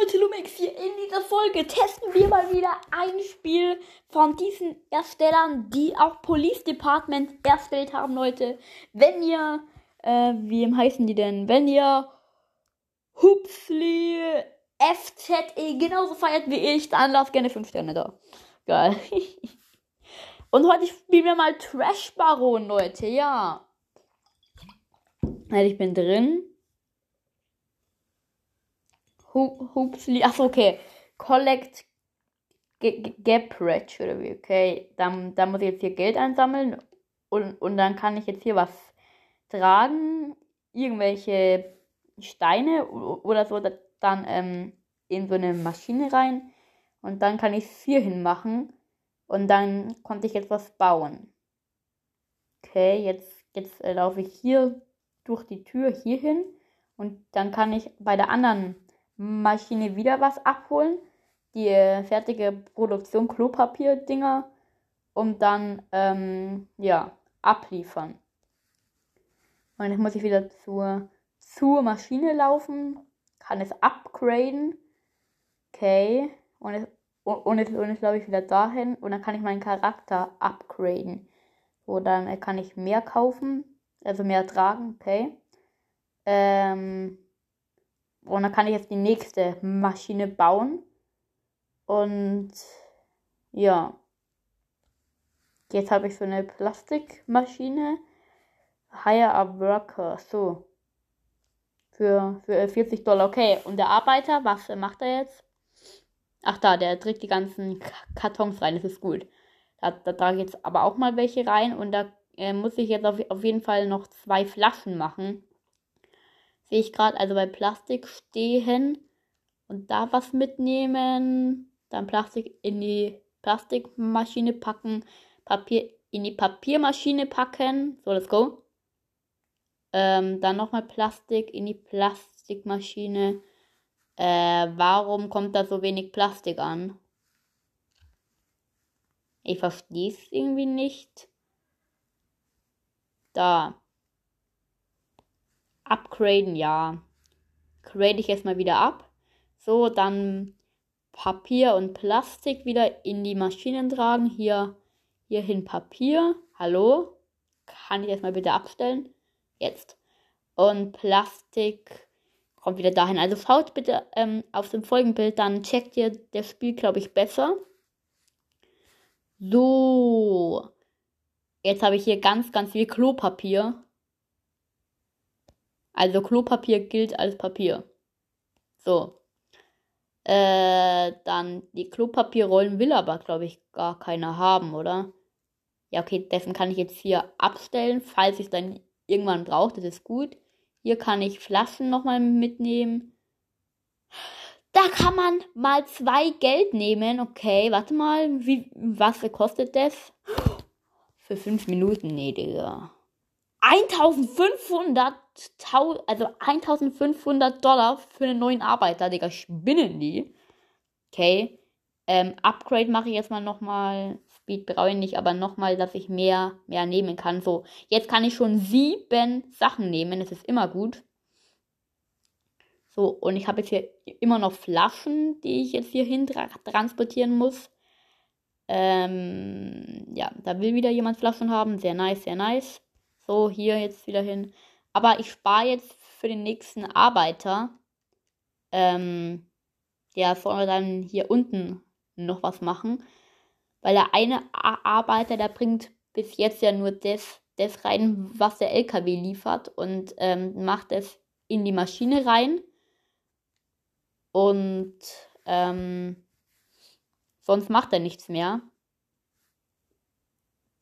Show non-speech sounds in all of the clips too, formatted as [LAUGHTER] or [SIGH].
Leute, Lumex hier. In dieser Folge testen wir mal wieder ein Spiel von diesen Erstellern, die auch Police Department erstellt haben, Leute. Wenn ihr, äh, wie heißen die denn? Wenn ihr Hupsli FZE genauso feiert wie ich, dann lasst gerne 5 Sterne da. Geil. [LAUGHS] Und heute spielen wir mal Trash Baron, Leute, ja. Also ich bin drin. Hupsli. Achso, okay. Collect Gaprage oder wie, okay. Dann, dann muss ich jetzt hier Geld einsammeln und, und dann kann ich jetzt hier was tragen. Irgendwelche Steine oder so, dann ähm, in so eine Maschine rein. Und dann kann ich es hier hinmachen. Und dann konnte ich jetzt was bauen. Okay, jetzt, jetzt äh, laufe ich hier durch die Tür hier hin. Und dann kann ich bei der anderen Maschine wieder was abholen. Die äh, fertige Produktion Klopapier-Dinger. Und dann, ähm, ja, abliefern. Und jetzt muss ich wieder zur, zur Maschine laufen. Kann es upgraden. Okay. Und jetzt, und jetzt, und jetzt laufe ich wieder dahin. Und dann kann ich meinen Charakter upgraden. So, dann äh, kann ich mehr kaufen. Also mehr tragen. Okay. Ähm, und dann kann ich jetzt die nächste Maschine bauen. Und ja. Jetzt habe ich so eine Plastikmaschine. Hire a worker. So. Für, für 40 Dollar. Okay. Und der Arbeiter, was macht er jetzt? Ach da, der trägt die ganzen Kartons rein. Das ist gut. Da, da trage ich jetzt aber auch mal welche rein. Und da äh, muss ich jetzt auf, auf jeden Fall noch zwei Flaschen machen sehe ich gerade, also bei Plastik stehen und da was mitnehmen, dann Plastik in die Plastikmaschine packen, Papier in die Papiermaschine packen, so let's go. Ähm, dann nochmal Plastik in die Plastikmaschine. Äh, warum kommt da so wenig Plastik an? Ich verstehe es irgendwie nicht. Da. Upgraden, ja. Grade ich erstmal wieder ab. So, dann Papier und Plastik wieder in die Maschinen tragen. Hier, hierhin Papier. Hallo? Kann ich erstmal bitte abstellen? Jetzt. Und Plastik kommt wieder dahin. Also schaut bitte ähm, auf dem Folgenbild, dann checkt ihr das Spiel, glaube ich, besser. So. Jetzt habe ich hier ganz, ganz viel Klopapier. Also Klopapier gilt als Papier. So. Äh, dann die Klopapierrollen will aber, glaube ich, gar keiner haben, oder? Ja, okay, dessen kann ich jetzt hier abstellen, falls ich dann irgendwann brauche. Das ist gut. Hier kann ich Flaschen nochmal mitnehmen. Da kann man mal zwei Geld nehmen. Okay, warte mal. Wie, was kostet das? Für fünf Minuten? Nee, Digga. 1500, also 1500 Dollar für einen neuen Arbeiter, Digga, spinnen die. Okay. Ähm, Upgrade mache ich jetzt mal nochmal. Speed brauche ich nicht, aber nochmal, dass ich mehr, mehr nehmen kann. So, jetzt kann ich schon sieben Sachen nehmen. Das ist immer gut. So, und ich habe jetzt hier immer noch Flaschen, die ich jetzt hier hin tra transportieren muss. Ähm, ja, da will wieder jemand Flaschen haben. Sehr nice, sehr nice. So, hier jetzt wieder hin. Aber ich spare jetzt für den nächsten Arbeiter. Ähm, der soll dann hier unten noch was machen. Weil der eine Arbeiter, der bringt bis jetzt ja nur das, das rein, was der LKW liefert und ähm, macht es in die Maschine rein. Und ähm, sonst macht er nichts mehr.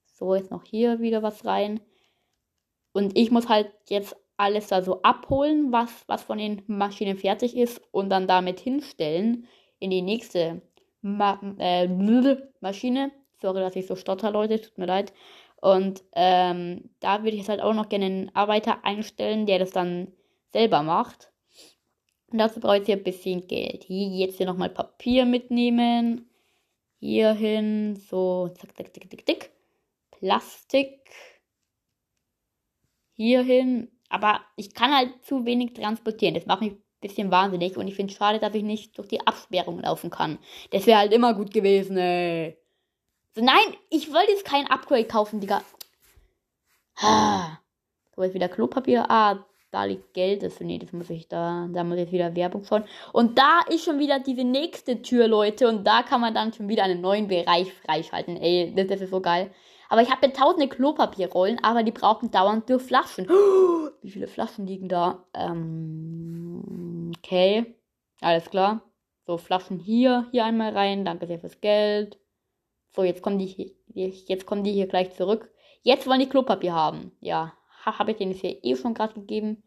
So, jetzt noch hier wieder was rein. Und ich muss halt jetzt alles da so abholen, was, was von den Maschinen fertig ist und dann damit hinstellen in die nächste Ma äh, Maschine. Sorry, dass ich so stotter, Leute, tut mir leid. Und ähm, da würde ich jetzt halt auch noch gerne einen Arbeiter einstellen, der das dann selber macht. Und dazu brauche ich hier ein bisschen Geld. Hier jetzt hier nochmal Papier mitnehmen. Hier hin, so, zack, zack, zack, zack, zack. Plastik hierhin. Aber ich kann halt zu wenig transportieren. Das mache ich ein bisschen wahnsinnig und ich finde es schade, dass ich nicht durch die Absperrung laufen kann. Das wäre halt immer gut gewesen, ey. So, nein, ich wollte jetzt kein Upgrade kaufen, Digga. Ah. So, jetzt wieder Klopapier. Ah, da liegt Geld. Das, nee, das muss ich da, da muss ich wieder Werbung schauen. Und da ist schon wieder diese nächste Tür, Leute. Und da kann man dann schon wieder einen neuen Bereich freischalten. Ey, das, das ist so geil. Aber ich habe tausende Klopapierrollen, aber die brauchen dauernd durch Flaschen. [GASPS] Wie viele Flaschen liegen da? Ähm, okay. Alles klar. So, Flaschen hier, hier einmal rein. Danke sehr fürs Geld. So, jetzt kommen die hier, jetzt kommen die hier gleich zurück. Jetzt wollen die Klopapier haben. Ja, habe ich denen das hier eh schon gerade gegeben.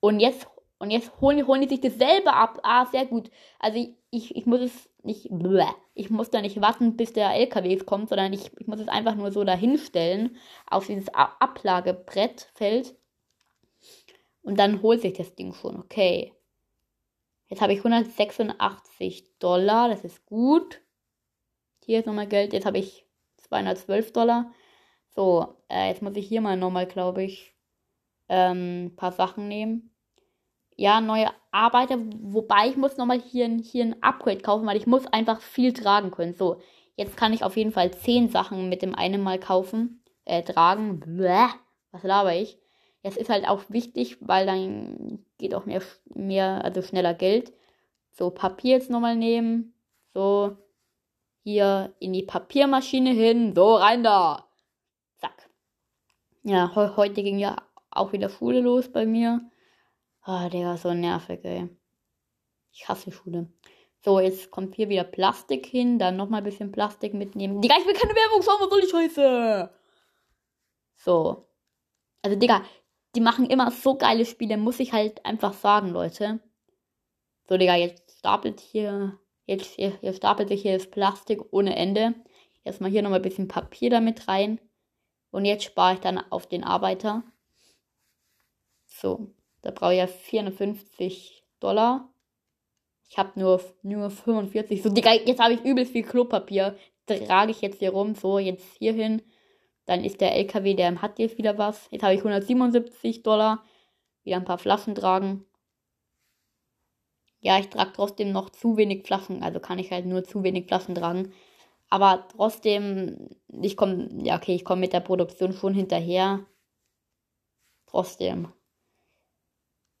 Und jetzt, und jetzt holen, holen die sich dasselbe ab. Ah, sehr gut. Also ich, ich, ich muss es nicht, bleh, ich muss da nicht warten, bis der LKW kommt, sondern ich, ich muss es einfach nur so dahinstellen auf dieses Ablagebrettfeld. Und dann holt sich das Ding schon. Okay. Jetzt habe ich 186 Dollar. Das ist gut. Hier ist nochmal Geld. Jetzt habe ich 212 Dollar. So, äh, jetzt muss ich hier mal nochmal, glaube ich, ein ähm, paar Sachen nehmen. Ja, neue Arbeiter, wobei ich muss nochmal hier, hier ein Upgrade kaufen, weil ich muss einfach viel tragen können. So, jetzt kann ich auf jeden Fall 10 Sachen mit dem einen Mal kaufen, äh, tragen. Bäh, was laber ich? Jetzt ist halt auch wichtig, weil dann geht auch mehr, mehr, also schneller Geld. So, Papier jetzt nochmal nehmen. So, hier in die Papiermaschine hin. So, rein da. Ja, he heute ging ja auch wieder Schule los bei mir. Ah, war so nervig, ey. Ich hasse Schule. So, jetzt kommt hier wieder Plastik hin. Dann nochmal ein bisschen Plastik mitnehmen. Digga, ich will keine Werbung schauen, was soll die Scheiße? So. Also, Digga, die machen immer so geile Spiele, muss ich halt einfach sagen, Leute. So, Digga, jetzt stapelt hier, jetzt hier, hier stapelt sich hier das Plastik ohne Ende. Erstmal hier nochmal ein bisschen Papier damit rein. Und jetzt spare ich dann auf den Arbeiter. So, da brauche ich ja 450 Dollar. Ich habe nur, nur 45. So, Digga, jetzt habe ich übelst viel Klopapier. Trage ich jetzt hier rum. So, jetzt hier hin. Dann ist der LKW, der hat jetzt wieder was. Jetzt habe ich 177 Dollar. Wieder ein paar Flaschen tragen. Ja, ich trage trotzdem noch zu wenig Flaschen. Also kann ich halt nur zu wenig Flaschen tragen. Aber trotzdem, ich komme, ja, okay, ich komme mit der Produktion schon hinterher. Trotzdem.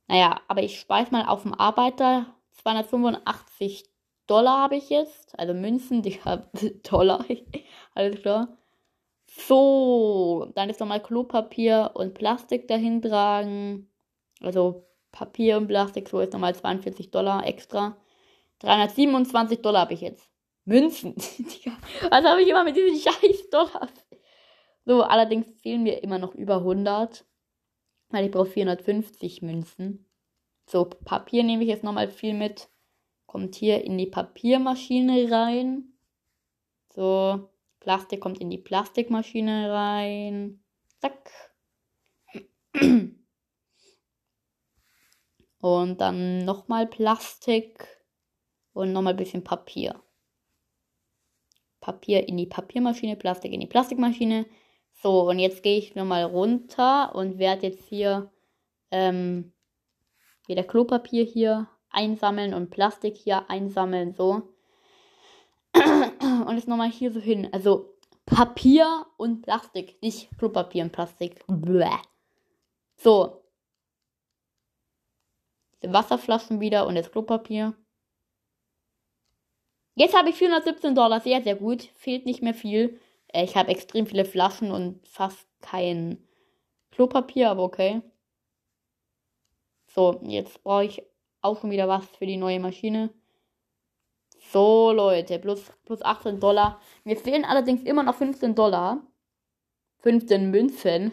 Naja, aber ich speise mal auf dem Arbeiter 285 Dollar habe ich jetzt. Also Münzen, [LAUGHS] die haben Dollar. [LAUGHS] Alles klar. So, dann ist nochmal Klopapier und Plastik dahin tragen. Also Papier und Plastik, so ist nochmal 42 Dollar extra. 327 Dollar habe ich jetzt. Münzen. [LAUGHS] Was habe ich immer mit diesen scheiß Dollars? So, allerdings fehlen mir immer noch über 100. Weil ich brauche 450 Münzen. So, Papier nehme ich jetzt nochmal viel mit. Kommt hier in die Papiermaschine rein. So, Plastik kommt in die Plastikmaschine rein. Zack. Und dann nochmal Plastik und nochmal ein bisschen Papier. Papier in die Papiermaschine, Plastik in die Plastikmaschine. So, und jetzt gehe ich nochmal runter und werde jetzt hier ähm, wieder Klopapier hier einsammeln und Plastik hier einsammeln, so. Und jetzt nochmal hier so hin. Also Papier und Plastik, nicht Klopapier und Plastik. Bläh. So. Diese Wasserflaschen wieder und das Klopapier. Jetzt habe ich 417 Dollar, sehr, sehr gut. Fehlt nicht mehr viel. Ich habe extrem viele Flaschen und fast kein Klopapier, aber okay. So, jetzt brauche ich auch schon wieder was für die neue Maschine. So, Leute, plus, plus 18 Dollar. Mir fehlen allerdings immer noch 15 Dollar. 15 Münzen.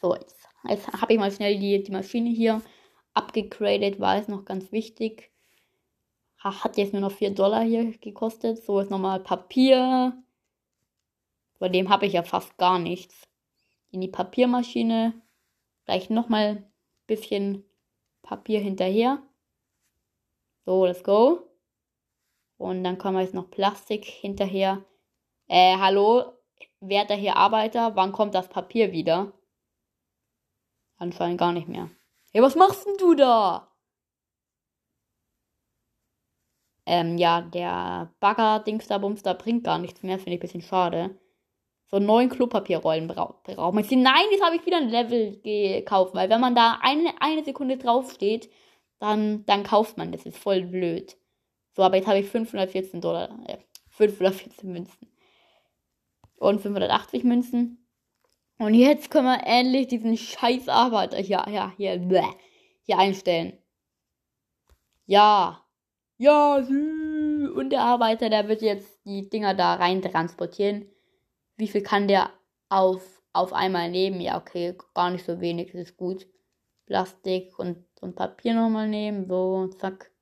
So, jetzt, jetzt habe ich mal schnell die, die Maschine hier abgegradet, war es noch ganz wichtig. Hat jetzt nur noch 4 Dollar hier gekostet. So ist nochmal Papier. Bei dem habe ich ja fast gar nichts. In die Papiermaschine. Gleich nochmal ein bisschen Papier hinterher. So, let's go. Und dann kommen wir jetzt noch Plastik hinterher. Äh, hallo, werter hier Arbeiter, wann kommt das Papier wieder? Anscheinend gar nicht mehr. Hey, was machst denn du da? Ähm, ja, der Bagger-Dings da Bums da bringt gar nichts mehr, finde ich ein bisschen schade. So neun Klopapierrollen braucht brauch man. Nein, jetzt habe ich wieder ein Level gekauft, weil wenn man da eine, eine Sekunde draufsteht, dann, dann kauft man das. ist voll blöd. So, aber jetzt habe ich 514 Dollar. Äh, 514 Münzen. Und 580 Münzen. Und jetzt können wir endlich diesen scheiß Arbeiter hier, ja, hier, bleh, hier einstellen. Ja. Ja, und der Arbeiter, der wird jetzt die Dinger da rein transportieren. Wie viel kann der auf, auf einmal nehmen? Ja, okay, gar nicht so wenig, das ist gut. Plastik und, und Papier nochmal nehmen, so, zack.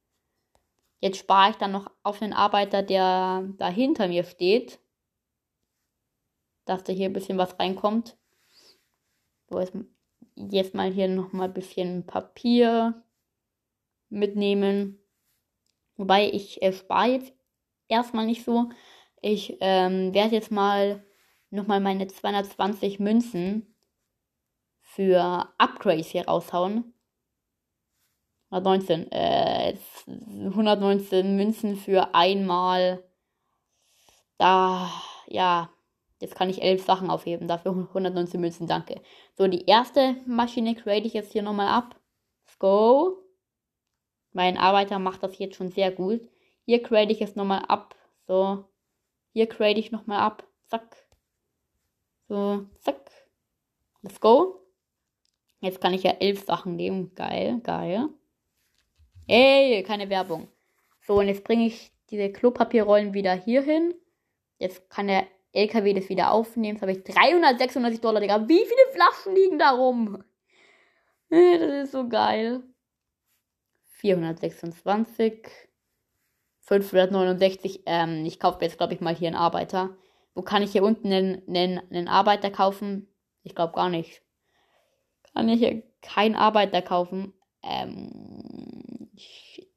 Jetzt spare ich dann noch auf den Arbeiter, der da hinter mir steht. Dass da hier ein bisschen was reinkommt. So, jetzt, jetzt mal hier nochmal ein bisschen Papier mitnehmen. Wobei ich äh, spare jetzt erstmal nicht so. Ich ähm, werde jetzt mal nochmal meine 220 Münzen für Upgrades hier raushauen. 119, äh, 119 Münzen für einmal. Da, ja, jetzt kann ich elf Sachen aufheben. Dafür 119 Münzen, danke. So, die erste Maschine create ich jetzt hier nochmal ab. Let's go. Mein Arbeiter macht das jetzt schon sehr gut. Hier create ich es nochmal ab. So. Hier create ich nochmal ab. Zack. So, zack. Let's go. Jetzt kann ich ja elf Sachen nehmen. Geil, geil. Ey, keine Werbung. So, und jetzt bringe ich diese Klopapierrollen wieder hier hin. Jetzt kann der LKW das wieder aufnehmen. Jetzt habe ich 396 Dollar, Digga. Wie viele Flaschen liegen da rum? Das ist so geil. 426, 569. Ähm, ich kaufe jetzt, glaube ich, mal hier einen Arbeiter. Wo kann ich hier unten einen, einen, einen Arbeiter kaufen? Ich glaube gar nicht. Kann ich hier keinen Arbeiter kaufen? Ähm, shit.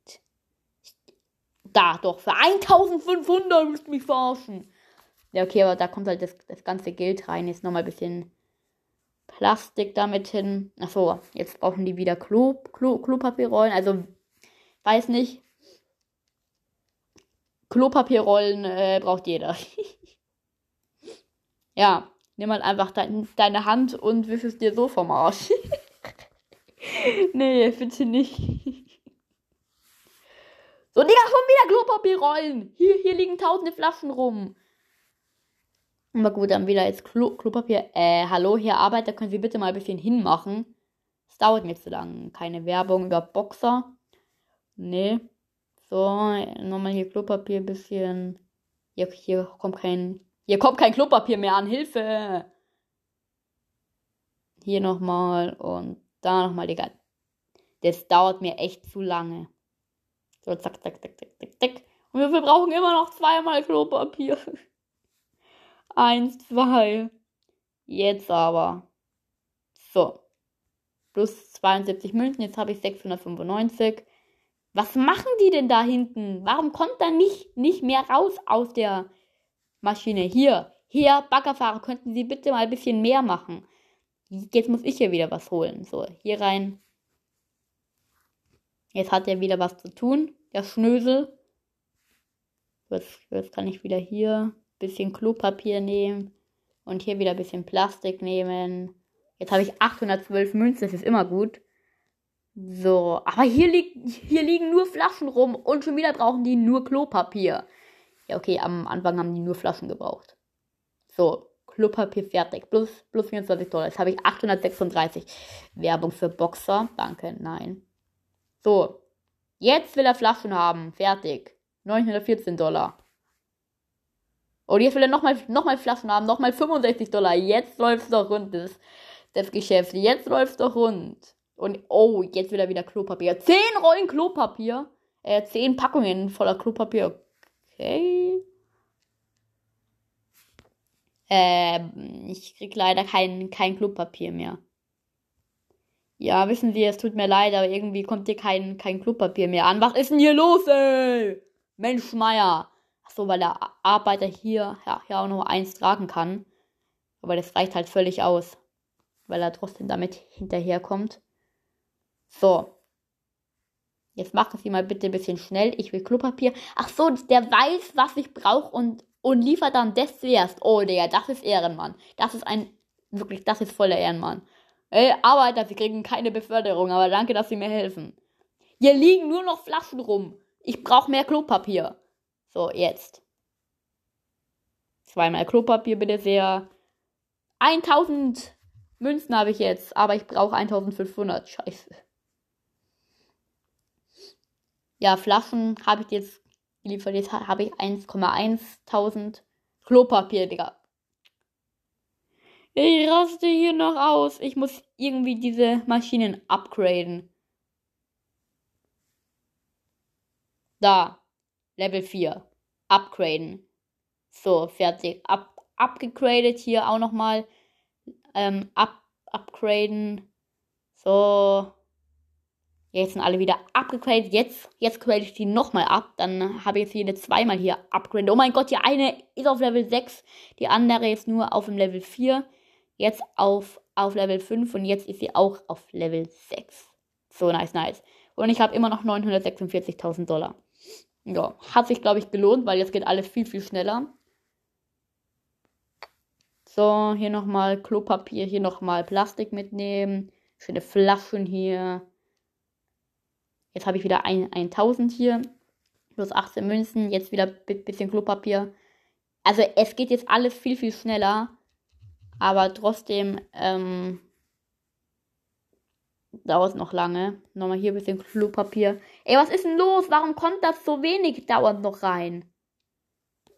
Da, doch, für 1500 müsst ihr mich verarschen. Ja, okay, aber da kommt halt das, das ganze Geld rein. Jetzt nochmal ein bisschen Plastik damit hin. Achso, jetzt brauchen die wieder Klo, Klo, Klopapierrollen. Also Weiß nicht. Klopapierrollen äh, braucht jeder. [LAUGHS] ja, nimm halt einfach dein, deine Hand und wisch es dir so vom Arsch. [LAUGHS] nee, bitte nicht. [LAUGHS] So, Digga, schon wieder Klopapierrollen. Hier, hier liegen tausende Flaschen rum. Aber gut, dann wieder jetzt Klo Klopapier. Äh, hallo, Herr Arbeiter, können Sie bitte mal ein bisschen hinmachen? Es dauert mir zu lang. Keine Werbung über Boxer. Nee. So, nochmal hier Klopapier ein bisschen. Hier, hier kommt kein. Hier kommt kein Klopapier mehr an. Hilfe! Hier nochmal und da nochmal, Digga. Das dauert mir echt zu lange. So, zack, zack, zack, zack, zack, zack. Und wir brauchen immer noch zweimal Klopapier. [LAUGHS] Eins, zwei. Jetzt aber. So. Plus 72 Münzen. Jetzt habe ich 695. Was machen die denn da hinten? Warum kommt da nicht, nicht mehr raus aus der Maschine? Hier, hier, Baggerfahrer, könnten Sie bitte mal ein bisschen mehr machen? Jetzt muss ich hier wieder was holen. So, hier rein. Jetzt hat er wieder was zu tun, der Schnösel. Jetzt, jetzt kann ich wieder hier ein bisschen Klopapier nehmen und hier wieder ein bisschen Plastik nehmen. Jetzt habe ich 812 Münzen, das ist immer gut. So, aber hier, liegt, hier liegen nur Flaschen rum und schon wieder brauchen die nur Klopapier. Ja, okay, am Anfang haben die nur Flaschen gebraucht. So, Klopapier fertig. Plus, plus 24 Dollar. Jetzt habe ich 836. Werbung für Boxer. Danke, nein. So, jetzt will er Flaschen haben. Fertig. 914 Dollar. Und jetzt will er nochmal noch mal Flaschen haben. Nochmal 65 Dollar. Jetzt läuft es doch rund, das, das Geschäft. Jetzt läuft es doch rund. Und oh, jetzt wieder wieder Klopapier. Zehn Rollen Klopapier. Äh, zehn Packungen voller Klopapier. Okay. Ähm, ich krieg leider kein, kein Klopapier mehr. Ja, wissen Sie, es tut mir leid, aber irgendwie kommt hier kein, kein Klopapier mehr an. Was ist denn hier los, ey? Mensch, Meier. Achso, weil der Arbeiter hier ja, ja auch nur eins tragen kann. Aber das reicht halt völlig aus. Weil er trotzdem damit hinterherkommt. So. Jetzt mache sie mal bitte ein bisschen schnell. Ich will Klopapier. Ach so, der weiß, was ich brauche und, und liefert dann das zuerst. Oh, Digga, das ist Ehrenmann. Das ist ein, wirklich, das ist voller Ehrenmann. Ey, Arbeiter, sie kriegen keine Beförderung, aber danke, dass sie mir helfen. Hier liegen nur noch Flaschen rum. Ich brauche mehr Klopapier. So, jetzt. Zweimal Klopapier, bitte sehr. 1000 Münzen habe ich jetzt, aber ich brauche 1500. Scheiße. Ja, Flaschen habe ich jetzt geliefert. Jetzt habe ich 1,1000 Klopapier, Digga. Ich raste hier noch aus. Ich muss irgendwie diese Maschinen upgraden. Da. Level 4. Upgraden. So, fertig. Up, abgegradet hier auch nochmal. Ähm, up, upgraden. So. Jetzt sind alle wieder abgegradet. Jetzt, jetzt grade ich die nochmal ab. Dann habe ich jetzt jede zweimal hier upgradet. Oh mein Gott, die eine ist auf Level 6. Die andere ist nur auf dem Level 4 jetzt auf, auf Level 5 und jetzt ist sie auch auf Level 6. So nice, nice. Und ich habe immer noch 946.000 Dollar. Ja, hat sich, glaube ich, gelohnt, weil jetzt geht alles viel, viel schneller. So, hier nochmal Klopapier, hier nochmal Plastik mitnehmen. Schöne Flaschen hier. Jetzt habe ich wieder ein, 1000 hier. Plus 18 Münzen. Jetzt wieder ein bisschen Klopapier. Also es geht jetzt alles viel, viel schneller. Aber trotzdem ähm, dauert es noch lange. Nochmal hier ein bisschen Klopapier. Ey, was ist denn los? Warum kommt das so wenig dauernd noch rein?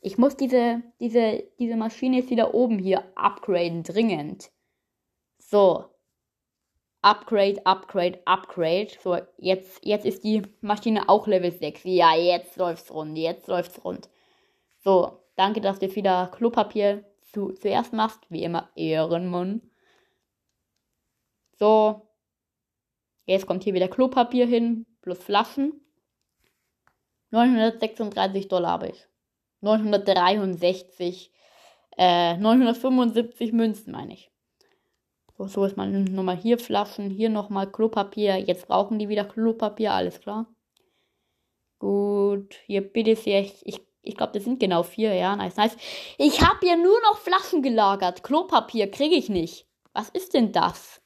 Ich muss diese, diese, diese Maschine jetzt wieder oben hier upgraden, dringend. So. Upgrade, Upgrade, Upgrade. So, jetzt, jetzt ist die Maschine auch Level 6. Ja, jetzt läuft's rund, jetzt läuft's rund. So, danke, dass du wieder Klopapier zu, zuerst machst, wie immer Ehrenmann. So. Jetzt kommt hier wieder Klopapier hin, plus Flaschen. 936 Dollar habe ich. 963, äh, 975 Münzen meine ich. So, ist man nochmal hier Flaschen, hier nochmal Klopapier. Jetzt brauchen die wieder Klopapier, alles klar. Gut, hier bitte sehr, ich, ich ich glaube, das sind genau vier, ja. Nice, nice. Ich habe hier nur noch Flaschen gelagert. Klopapier kriege ich nicht. Was ist denn das?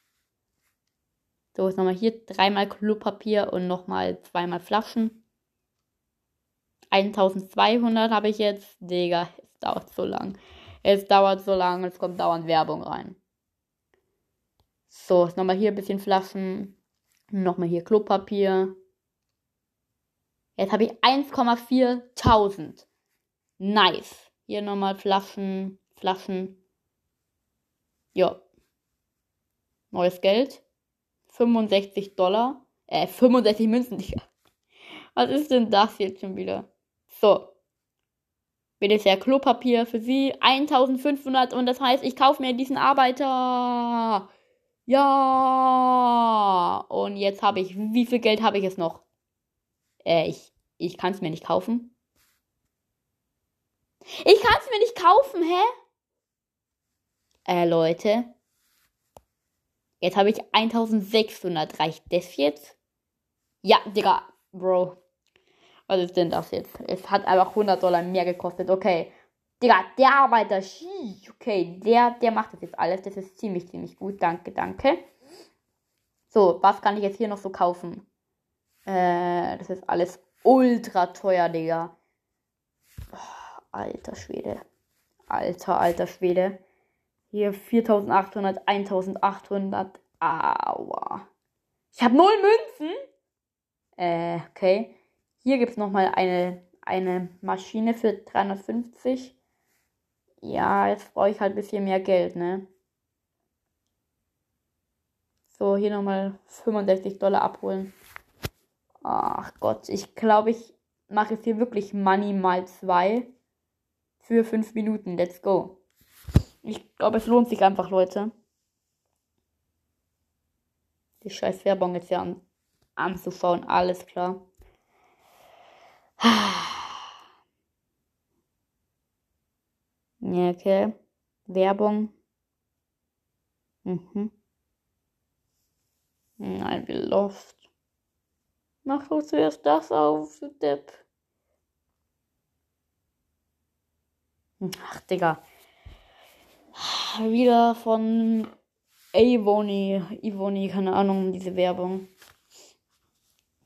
So, jetzt nochmal hier dreimal Klopapier und nochmal zweimal Flaschen. 1200 habe ich jetzt. Digga, es dauert so lang. Es dauert so lang, es kommt dauernd Werbung rein. So, jetzt nochmal hier ein bisschen Flaschen. Nochmal hier Klopapier. Jetzt habe ich 1,4000. Nice. Hier nochmal Flaschen, Flaschen. Ja. Neues Geld. 65 Dollar. Äh, 65 Münzen. [LAUGHS] Was ist denn das jetzt schon wieder? So. Bitte sehr Klopapier für Sie. 1500 und das heißt, ich kaufe mir diesen Arbeiter. Ja. Und jetzt habe ich, wie viel Geld habe ich jetzt noch? Äh, ich, ich kann es mir nicht kaufen. Ich kann es mir nicht kaufen, hä? Äh, Leute. Jetzt habe ich 1600. Reicht das jetzt? Ja, Digga, Bro. Was ist denn das jetzt? Es hat einfach 100 Dollar mehr gekostet. Okay. Digga, der Arbeiter. Okay, der, der macht das jetzt alles. Das ist ziemlich, ziemlich gut. Danke, danke. So, was kann ich jetzt hier noch so kaufen? Äh, das ist alles ultra teuer, Digga. Oh, alter Schwede. Alter, alter Schwede. Hier 4800, 1800. Aua. Ich habe null Münzen. Äh, okay. Hier gibt es nochmal eine, eine Maschine für 350. Ja, jetzt brauche ich halt ein bisschen mehr Geld, ne? So, hier nochmal 65 Dollar abholen. Ach Gott, ich glaube, ich mache jetzt hier wirklich Money mal zwei für fünf Minuten. Let's go. Ich glaube, es lohnt sich einfach, Leute. Die scheiß Werbung jetzt ja an, anzuschauen. Alles klar. Ja, okay. Werbung. Mhm. Nein, wie Lost. Mach doch zuerst das auf, Depp. Ach, Digga. Wieder von Avoni, Ivoni, keine Ahnung, diese Werbung.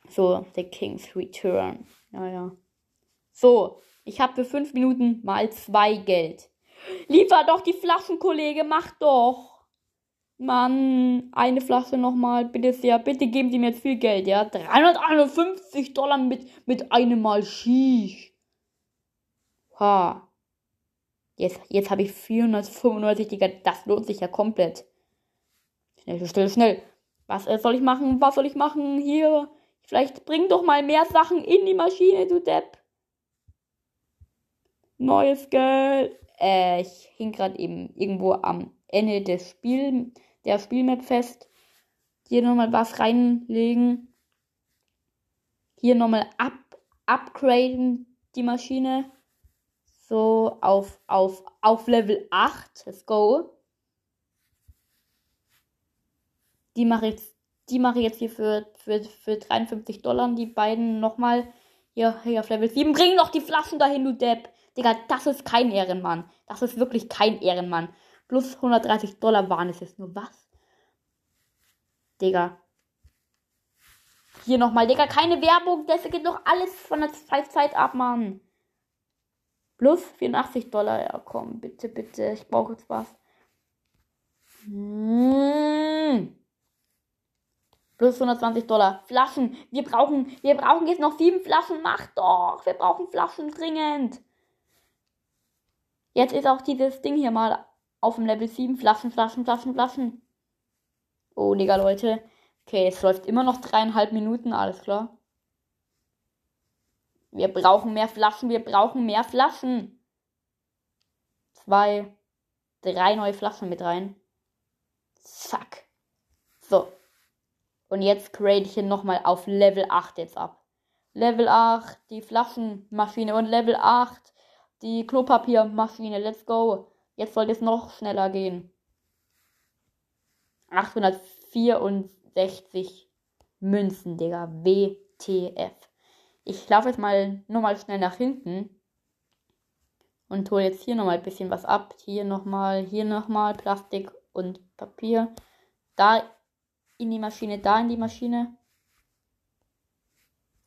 So, The King's Return. Ja, ja. So, ich habe für fünf Minuten mal zwei Geld. Liefer doch die Flaschen, Kollege, mach doch. Mann, eine Flasche nochmal, bitte sehr. Bitte geben Sie mir jetzt viel Geld, ja? 351 Dollar mit, mit einem Mal Shish. Ha. Jetzt, jetzt habe ich 495, Digga. Das lohnt sich ja komplett. Schnell, schnell, schnell. Was äh, soll ich machen? Was soll ich machen? Hier. Vielleicht bring doch mal mehr Sachen in die Maschine, du Depp. Neues Geld. Äh, ich hing gerade eben irgendwo am Ende des Spiels der Spielmap fest. Hier nochmal was reinlegen. Hier nochmal up, upgraden die Maschine. So auf, auf, auf Level 8. Let's go. Die mache ich, die ich jetzt hier für, für, für 53 Dollar. Die beiden nochmal hier, hier auf Level 7. Bring noch die Flaschen dahin, du Depp. Digga, das ist kein Ehrenmann. Das ist wirklich kein Ehrenmann. Plus 130 Dollar waren es jetzt nur. Was? Digga. Hier nochmal, Digga, keine Werbung. Das geht doch alles von der Zeit ab, Mann. Plus 84 Dollar. Ja, komm, bitte, bitte. Ich brauche jetzt was. Hm. Plus 120 Dollar. Flaschen. Wir brauchen, wir brauchen jetzt noch sieben Flaschen. Mach doch. Wir brauchen Flaschen dringend. Jetzt ist auch dieses Ding hier mal auf dem Level 7. Flaschen, Flaschen, Flaschen, Flaschen. Oh, Digga, Leute. Okay, es läuft immer noch dreieinhalb Minuten, alles klar. Wir brauchen mehr Flaschen, wir brauchen mehr Flaschen. Zwei, drei neue Flaschen mit rein. Zack. So. Und jetzt grade ich hier nochmal auf Level 8 jetzt ab. Level 8, die Flaschenmaschine und Level 8, die Klopapiermaschine. Let's go. Jetzt soll es noch schneller gehen. 864 Münzen, Digga. WTF. Ich laufe jetzt mal nur mal schnell nach hinten. Und hole jetzt hier nochmal ein bisschen was ab. Hier nochmal, hier nochmal Plastik und Papier. Da in die Maschine, da in die Maschine.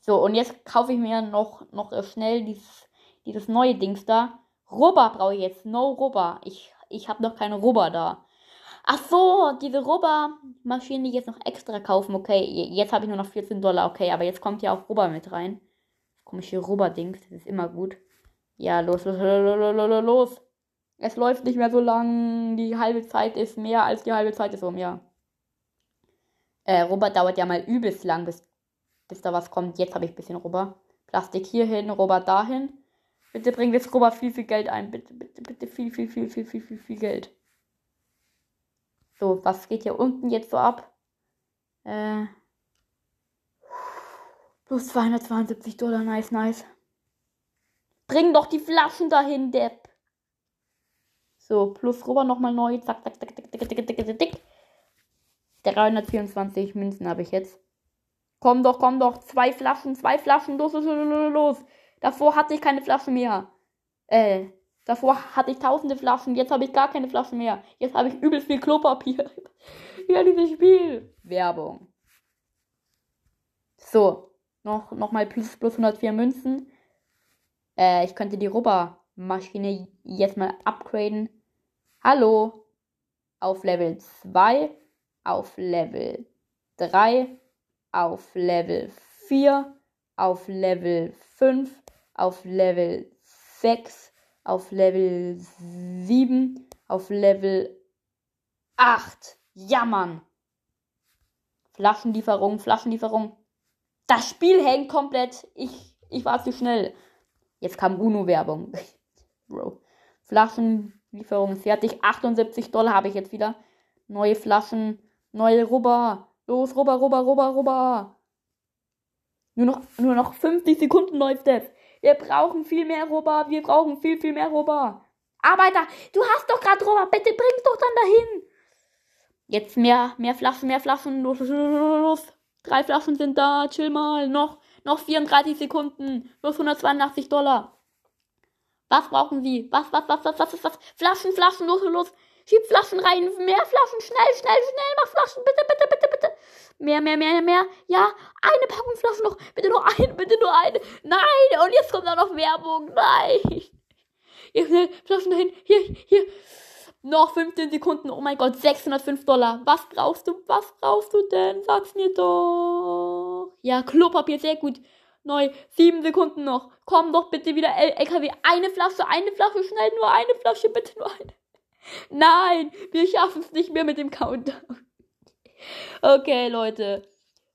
So, und jetzt kaufe ich mir noch, noch schnell dieses, dieses neue Dings da. Rubber brauche ich jetzt. No Rubber. Ich, ich habe noch keine Rubber da. Ach so, diese Rubber-Maschine, die ich jetzt noch extra kaufen. Okay, jetzt habe ich nur noch 14 Dollar. Okay, aber jetzt kommt ja auch Rubber mit rein. Komische Rubber-Dings. Das ist immer gut. Ja, los, los, los, los, los. Es läuft nicht mehr so lang. Die halbe Zeit ist mehr als die halbe Zeit ist um, ja. Äh, Rubber dauert ja mal übelst lang, bis, bis da was kommt. Jetzt habe ich ein bisschen Rubber. Plastik hier hin, Rubber dahin. Bitte bringt jetzt Rubber viel, viel Geld ein. Bitte, bitte, bitte viel, viel, viel, viel, viel, viel, viel Geld. So, was geht hier unten jetzt so ab? Äh. Plus 272 Dollar, nice, nice. Bring doch die Flaschen dahin, Depp. So, plus Rubber nochmal neu. Zack, zack, zack, zack, zack, zack, zack, zack, zack. 324 Münzen habe ich jetzt. Komm doch, komm doch. Zwei Flaschen, zwei Flaschen. Los, los, los, los. Davor hatte ich keine Flaschen mehr. Äh, davor hatte ich tausende Flaschen. Jetzt habe ich gar keine Flaschen mehr. Jetzt habe ich übelst viel Klopapier. [LAUGHS] ja, dieses Spiel. Werbung. So. Noch, noch mal plus, plus 104 Münzen. Äh, ich könnte die Rubbermaschine jetzt mal upgraden. Hallo. Auf Level 2 auf Level 3, auf Level 4, auf Level 5, auf Level 6, auf Level 7, auf Level 8. Ja, Mann. Flaschenlieferung, Flaschenlieferung. Das Spiel hängt komplett. Ich, ich war zu schnell. Jetzt kam UNO-Werbung. [LAUGHS] Bro. Flaschenlieferung ist fertig. 78 Dollar habe ich jetzt wieder. Neue Flaschen. Neue Rubber. Los, Rubber, Rubber, Rubber, Rubber. Nur noch, nur noch 50 Sekunden läuft es. Wir brauchen viel mehr Rubber. Wir brauchen viel, viel mehr Rubber. Arbeiter, du hast doch gerade Rubber. Bitte bring's doch dann dahin. Jetzt mehr, mehr Flaschen, mehr Flaschen. Los, los, los, los. Drei Flaschen sind da. Chill mal. Noch, noch 34 Sekunden. Plus 182 Dollar. Was brauchen Sie? Was, was, was, was, was, was, was? Flaschen, Flaschen, los, los. Schieb Flaschen rein. Mehr Flaschen. Schnell, schnell, schnell. Mach Flaschen. Bitte, bitte, bitte, bitte. Mehr, mehr, mehr, mehr. Ja, eine Packung Flaschen noch. Bitte nur eine, bitte nur eine. Nein. Und jetzt kommt auch noch Werbung. Nein. Hier, schnell. Flaschen dahin. Hier, hier. Noch 15 Sekunden. Oh mein Gott, 605 Dollar. Was brauchst du? Was brauchst du denn? Sag's mir doch. Ja, Klopapier, sehr gut. Neu. 7 Sekunden noch. Komm doch bitte wieder, LKW. Eine Flasche, eine Flasche, schnell. Nur eine Flasche, bitte nur eine. Nein, wir schaffen es nicht mehr mit dem Countdown. Okay, Leute.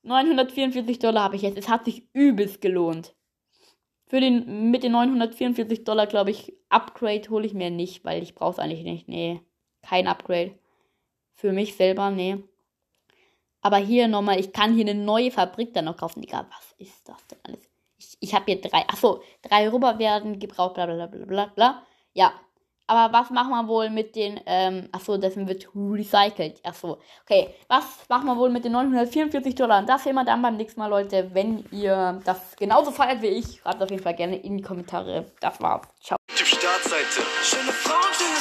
944 Dollar habe ich jetzt. Es hat sich übelst gelohnt. Für den, mit den 944 Dollar, glaube ich, Upgrade hole ich mir nicht, weil ich brauche es eigentlich nicht. Nee, kein Upgrade. Für mich selber, nee. Aber hier nochmal, ich kann hier eine neue Fabrik dann noch kaufen. Digga, was ist das denn alles? Ich, ich habe hier drei, achso, drei Rüber werden gebraucht, bla bla bla bla bla. Ja, aber was machen wir wohl mit den, ähm, achso, das wird recycelt. Achso, okay. Was machen wir wohl mit den 944 Dollar? Das sehen wir dann beim nächsten Mal, Leute. Wenn ihr das genauso feiert wie ich, schreibt auf jeden Fall gerne in die Kommentare. Das war's. Ciao. Startseite. Schöne Frauen.